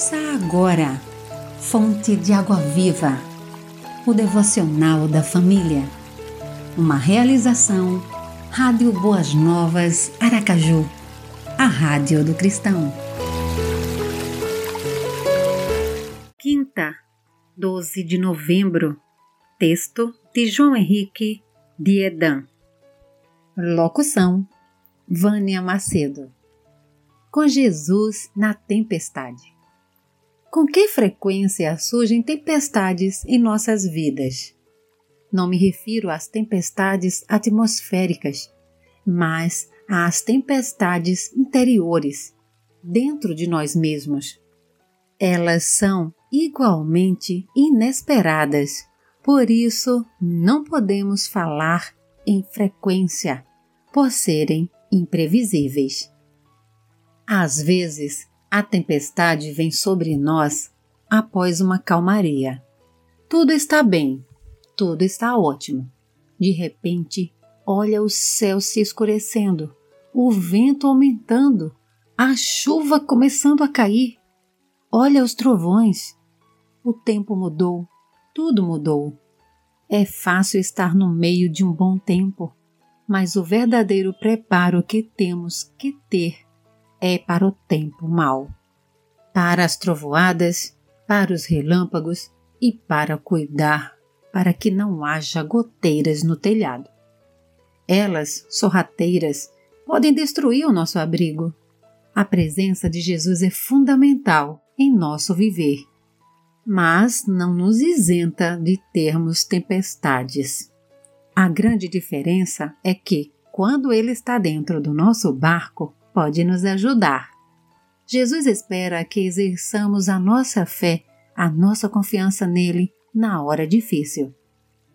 Ouça agora, Fonte de Água Viva, o devocional da família. Uma realização, Rádio Boas Novas, Aracaju, a Rádio do Cristão. Quinta, 12 de novembro. Texto de João Henrique de Edan. Locução: Vânia Macedo. Com Jesus na tempestade. Com que frequência surgem tempestades em nossas vidas? Não me refiro às tempestades atmosféricas, mas às tempestades interiores, dentro de nós mesmos. Elas são igualmente inesperadas, por isso não podemos falar em frequência, por serem imprevisíveis. Às vezes, a tempestade vem sobre nós após uma calmaria. Tudo está bem, tudo está ótimo. De repente, olha o céu se escurecendo, o vento aumentando, a chuva começando a cair. Olha os trovões. O tempo mudou, tudo mudou. É fácil estar no meio de um bom tempo, mas o verdadeiro preparo que temos que ter é para o tempo mau, para as trovoadas, para os relâmpagos e para cuidar para que não haja goteiras no telhado. Elas, sorrateiras, podem destruir o nosso abrigo. A presença de Jesus é fundamental em nosso viver, mas não nos isenta de termos tempestades. A grande diferença é que, quando Ele está dentro do nosso barco, pode nos ajudar. Jesus espera que exerçamos a nossa fé, a nossa confiança nele na hora difícil.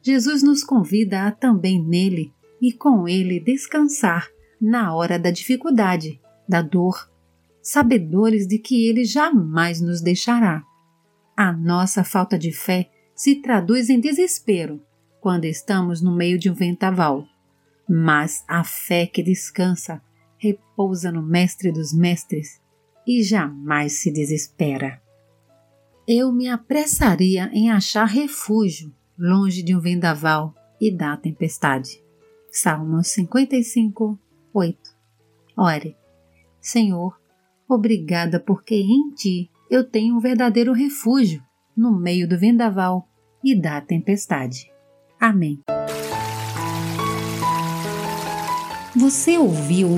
Jesus nos convida a também nele e com ele descansar na hora da dificuldade, da dor, sabedores de que ele jamais nos deixará. A nossa falta de fé se traduz em desespero quando estamos no meio de um ventaval, mas a fé que descansa repousa no Mestre dos Mestres e jamais se desespera. Eu me apressaria em achar refúgio longe de um vendaval e da tempestade. Salmos 55, 8. Ore, Senhor, obrigada porque em Ti eu tenho um verdadeiro refúgio no meio do vendaval e da tempestade. Amém. Você ouviu